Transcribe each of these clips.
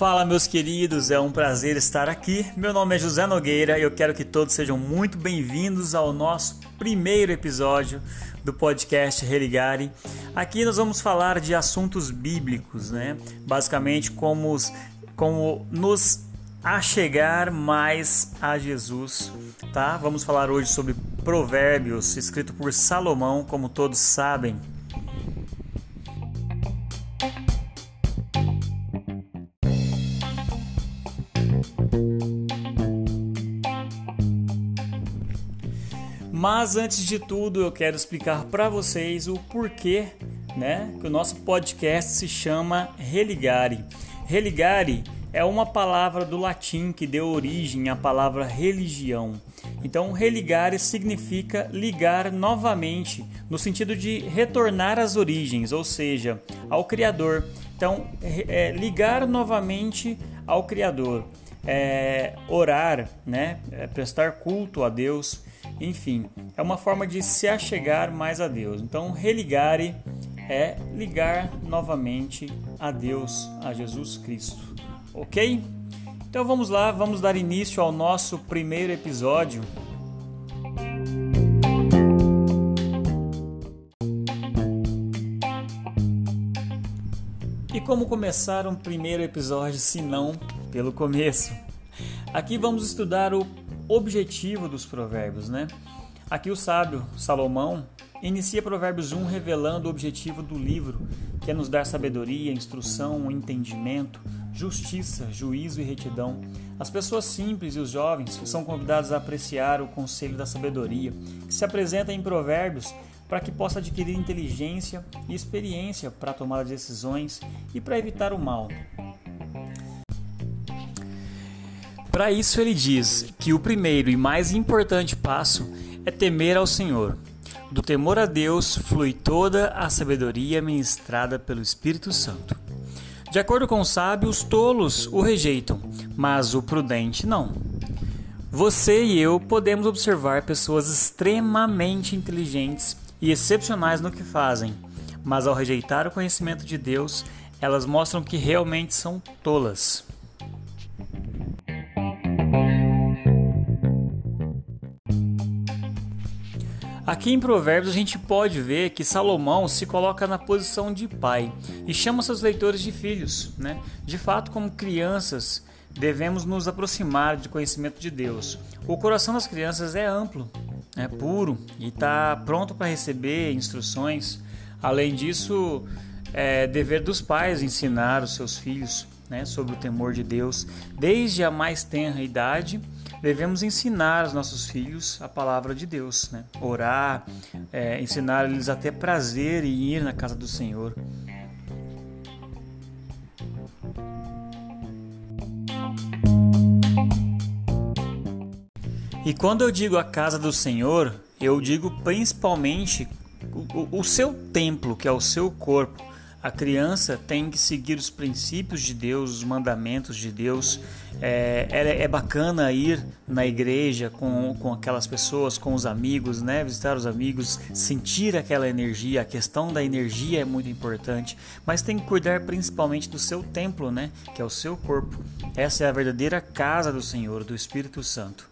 Fala, meus queridos, é um prazer estar aqui. Meu nome é José Nogueira e eu quero que todos sejam muito bem-vindos ao nosso primeiro episódio do podcast Religare. Aqui nós vamos falar de assuntos bíblicos, né? Basicamente, como, como nos achegar mais a Jesus, tá? Vamos falar hoje sobre Provérbios, escrito por Salomão, como todos sabem. Mas antes de tudo, eu quero explicar para vocês o porquê, né, que o nosso podcast se chama Religare. Religare é uma palavra do latim que deu origem à palavra religião. Então, religare significa ligar novamente, no sentido de retornar às origens, ou seja, ao Criador. Então, é, ligar novamente ao Criador, é, orar, né, é, prestar culto a Deus enfim, é uma forma de se achegar mais a Deus. Então, religare é ligar novamente a Deus, a Jesus Cristo. Ok? Então vamos lá, vamos dar início ao nosso primeiro episódio. E como começar um primeiro episódio se não pelo começo? Aqui vamos estudar o objetivo dos provérbios, né? Aqui o sábio Salomão inicia Provérbios 1 revelando o objetivo do livro, que é nos dar sabedoria, instrução, entendimento, justiça, juízo e retidão. As pessoas simples e os jovens são convidados a apreciar o conselho da sabedoria, que se apresenta em Provérbios para que possa adquirir inteligência e experiência para tomar decisões e para evitar o mal. Para isso, ele diz que o primeiro e mais importante passo é temer ao Senhor. Do temor a Deus flui toda a sabedoria ministrada pelo Espírito Santo. De acordo com o sábio, os tolos o rejeitam, mas o prudente não. Você e eu podemos observar pessoas extremamente inteligentes e excepcionais no que fazem, mas ao rejeitar o conhecimento de Deus, elas mostram que realmente são tolas. Aqui em Provérbios a gente pode ver que Salomão se coloca na posição de pai e chama seus leitores de filhos. Né? De fato, como crianças, devemos nos aproximar de conhecimento de Deus. O coração das crianças é amplo, é puro e está pronto para receber instruções. Além disso, é dever dos pais ensinar os seus filhos né, sobre o temor de Deus desde a mais tenra idade devemos ensinar aos nossos filhos a palavra de Deus, né? orar, é, ensinar eles a ter prazer em ir na casa do Senhor. E quando eu digo a casa do Senhor, eu digo principalmente o, o, seu templo, que é o seu corpo. A criança tem que seguir os princípios de Deus, os mandamentos de Deus. É, é, é, bacana ir na igreja com, com aquelas pessoas, com os amigos, né? visitar os amigos, sentir aquela energia. A questão da energia é muito importante, mas tem que cuidar principalmente do seu templo, né? que é o seu corpo. Essa é a verdadeira casa do Senhor, do Espírito Santo.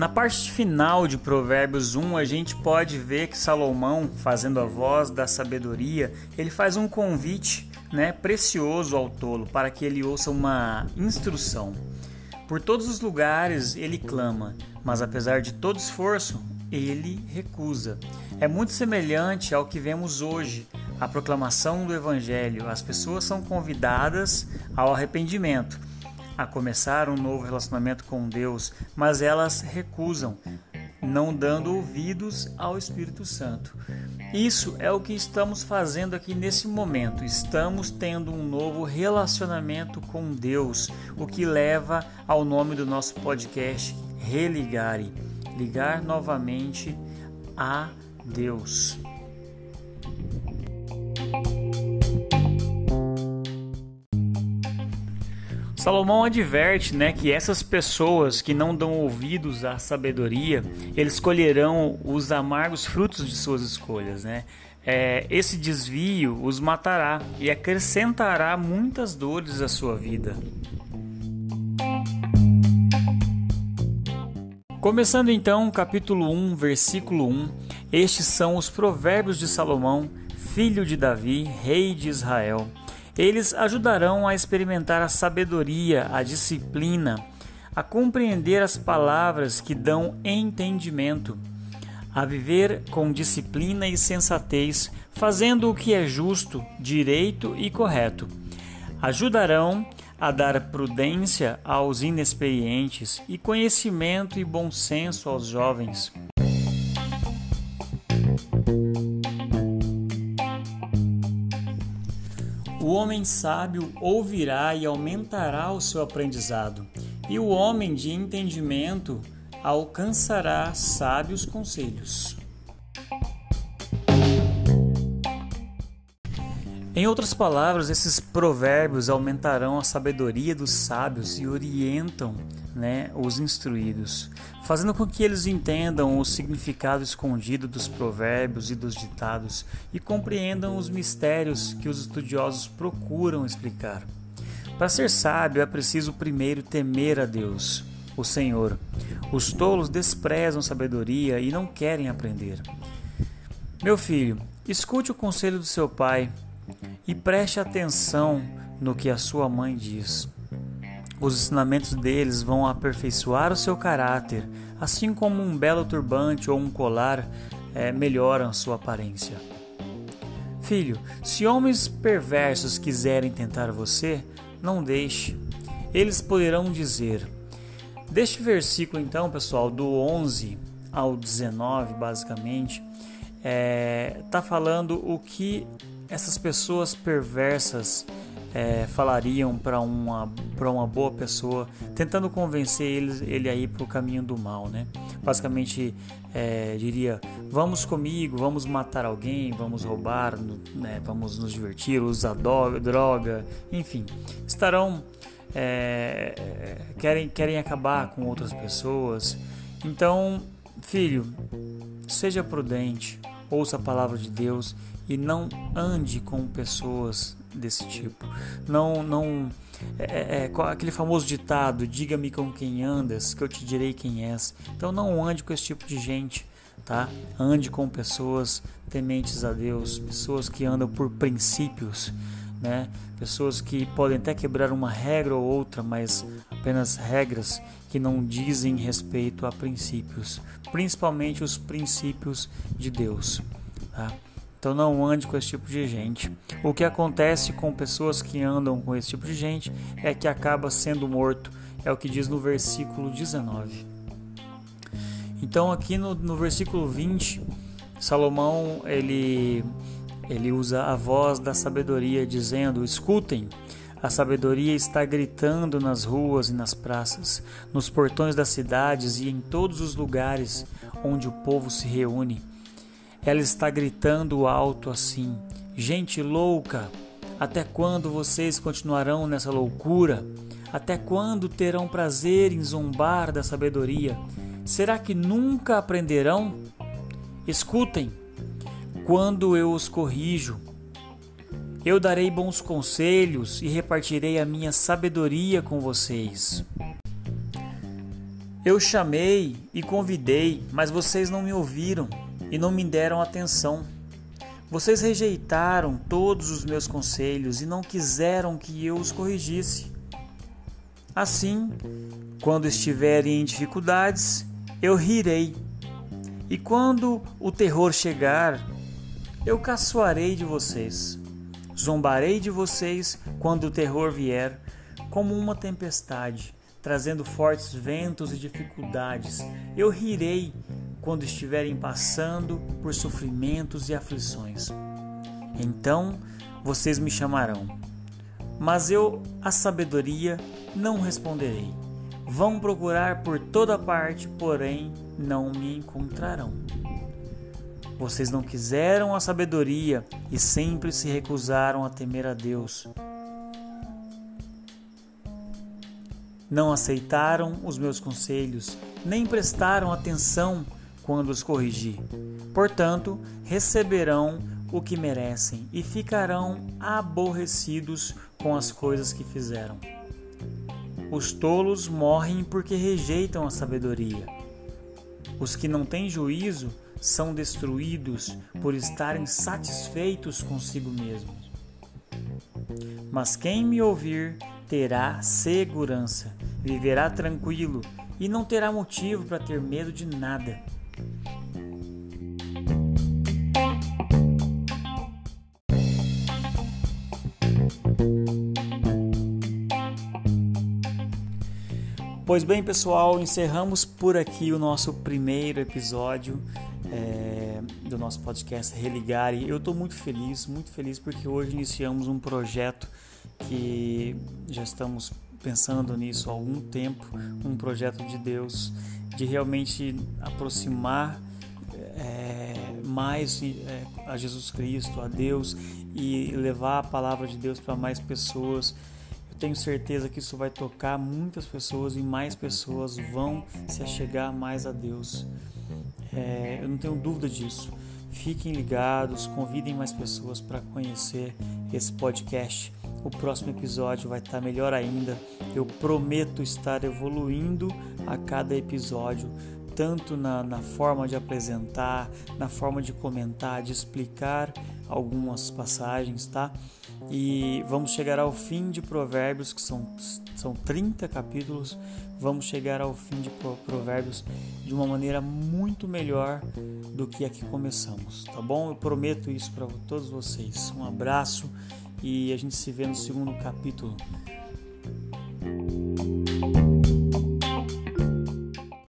Na parte final de Provérbios 1, a gente pode ver que Salomão, fazendo a voz da sabedoria, ele faz um convite né, precioso ao tolo para que ele ouça uma instrução. Por todos os lugares ele clama, mas apesar de todo esforço, ele recusa. É muito semelhante ao que vemos hoje, a proclamação do Evangelho. As pessoas são convidadas ao arrependimento a começar um novo relacionamento com Deus, mas elas recusam, não dando ouvidos ao Espírito Santo. Isso é o que estamos fazendo aqui nesse momento. Estamos tendo um novo relacionamento com Deus, o que leva ao nome do nosso podcast Religare ligar novamente a Deus. Salomão adverte, né, que essas pessoas que não dão ouvidos à sabedoria, eles colherão os amargos frutos de suas escolhas, né? É, esse desvio os matará e acrescentará muitas dores à sua vida. Começando então, capítulo 1, versículo 1, estes são os provérbios de Salomão, filho de Davi, rei de Israel. Eles ajudarão a experimentar a sabedoria, a disciplina, a compreender as palavras que dão entendimento, a viver com disciplina e sensatez, fazendo o que é justo, direito e correto. Ajudarão a dar prudência aos inexperientes e conhecimento e bom senso aos jovens. O homem sábio ouvirá e aumentará o seu aprendizado, e o homem de entendimento alcançará sábios conselhos. Em outras palavras, esses provérbios aumentarão a sabedoria dos sábios e orientam né, os instruídos, fazendo com que eles entendam o significado escondido dos provérbios e dos ditados e compreendam os mistérios que os estudiosos procuram explicar. Para ser sábio é preciso primeiro temer a Deus, o Senhor. Os tolos desprezam sabedoria e não querem aprender. Meu filho, escute o conselho do seu pai e preste atenção no que a sua mãe diz. Os ensinamentos deles vão aperfeiçoar o seu caráter, assim como um belo turbante ou um colar é, melhoram sua aparência. Filho, se homens perversos quiserem tentar você, não deixe. Eles poderão dizer. Deste versículo, então, pessoal, do 11 ao 19, basicamente, está é, tá falando o que essas pessoas perversas é, falariam para uma, uma boa pessoa, tentando convencer ele, ele aí para o caminho do mal, né? Basicamente, é, diria: vamos comigo, vamos matar alguém, vamos roubar, né? vamos nos divertir, usar droga, enfim, estarão é, querem querem acabar com outras pessoas. Então, filho, seja prudente, ouça a palavra de Deus e não ande com pessoas desse tipo. Não, não é, é, é aquele famoso ditado: diga-me com quem andas, que eu te direi quem és. Então não ande com esse tipo de gente, tá? Ande com pessoas tementes a Deus, pessoas que andam por princípios, né? Pessoas que podem até quebrar uma regra ou outra, mas apenas regras que não dizem respeito a princípios, principalmente os princípios de Deus, tá? Então não ande com esse tipo de gente. O que acontece com pessoas que andam com esse tipo de gente é que acaba sendo morto. É o que diz no versículo 19. Então aqui no, no versículo 20, Salomão ele, ele usa a voz da sabedoria dizendo: Escutem, a sabedoria está gritando nas ruas e nas praças, nos portões das cidades e em todos os lugares onde o povo se reúne. Ela está gritando alto assim: Gente louca, até quando vocês continuarão nessa loucura? Até quando terão prazer em zombar da sabedoria? Será que nunca aprenderão? Escutem, quando eu os corrijo, eu darei bons conselhos e repartirei a minha sabedoria com vocês. Eu chamei e convidei, mas vocês não me ouviram e não me deram atenção. Vocês rejeitaram todos os meus conselhos e não quiseram que eu os corrigisse. Assim, quando estiverem em dificuldades, eu rirei. E quando o terror chegar, eu caçoarei de vocês. Zombarei de vocês quando o terror vier, como uma tempestade, trazendo fortes ventos e dificuldades. Eu rirei quando estiverem passando por sofrimentos e aflições. Então vocês me chamarão, mas eu, a sabedoria, não responderei. Vão procurar por toda parte, porém não me encontrarão. Vocês não quiseram a sabedoria e sempre se recusaram a temer a Deus. Não aceitaram os meus conselhos, nem prestaram atenção quando os corrigi. Portanto, receberão o que merecem e ficarão aborrecidos com as coisas que fizeram. Os tolos morrem porque rejeitam a sabedoria. Os que não têm juízo são destruídos por estarem satisfeitos consigo mesmos. Mas quem me ouvir terá segurança, viverá tranquilo e não terá motivo para ter medo de nada. Pois bem, pessoal, encerramos por aqui o nosso primeiro episódio é, do nosso podcast Religare. Eu estou muito feliz, muito feliz porque hoje iniciamos um projeto que já estamos pensando nisso há algum tempo um projeto de Deus de realmente aproximar é, mais é, a Jesus Cristo, a Deus e levar a palavra de Deus para mais pessoas tenho certeza que isso vai tocar muitas pessoas e mais pessoas vão se achegar mais a Deus. É, eu não tenho dúvida disso. Fiquem ligados, convidem mais pessoas para conhecer esse podcast. O próximo episódio vai estar melhor ainda. Eu prometo estar evoluindo a cada episódio, tanto na, na forma de apresentar, na forma de comentar, de explicar algumas passagens, tá? E vamos chegar ao fim de Provérbios, que são, são 30 capítulos. Vamos chegar ao fim de Provérbios de uma maneira muito melhor do que a que começamos, tá bom? Eu prometo isso para todos vocês. Um abraço e a gente se vê no segundo capítulo.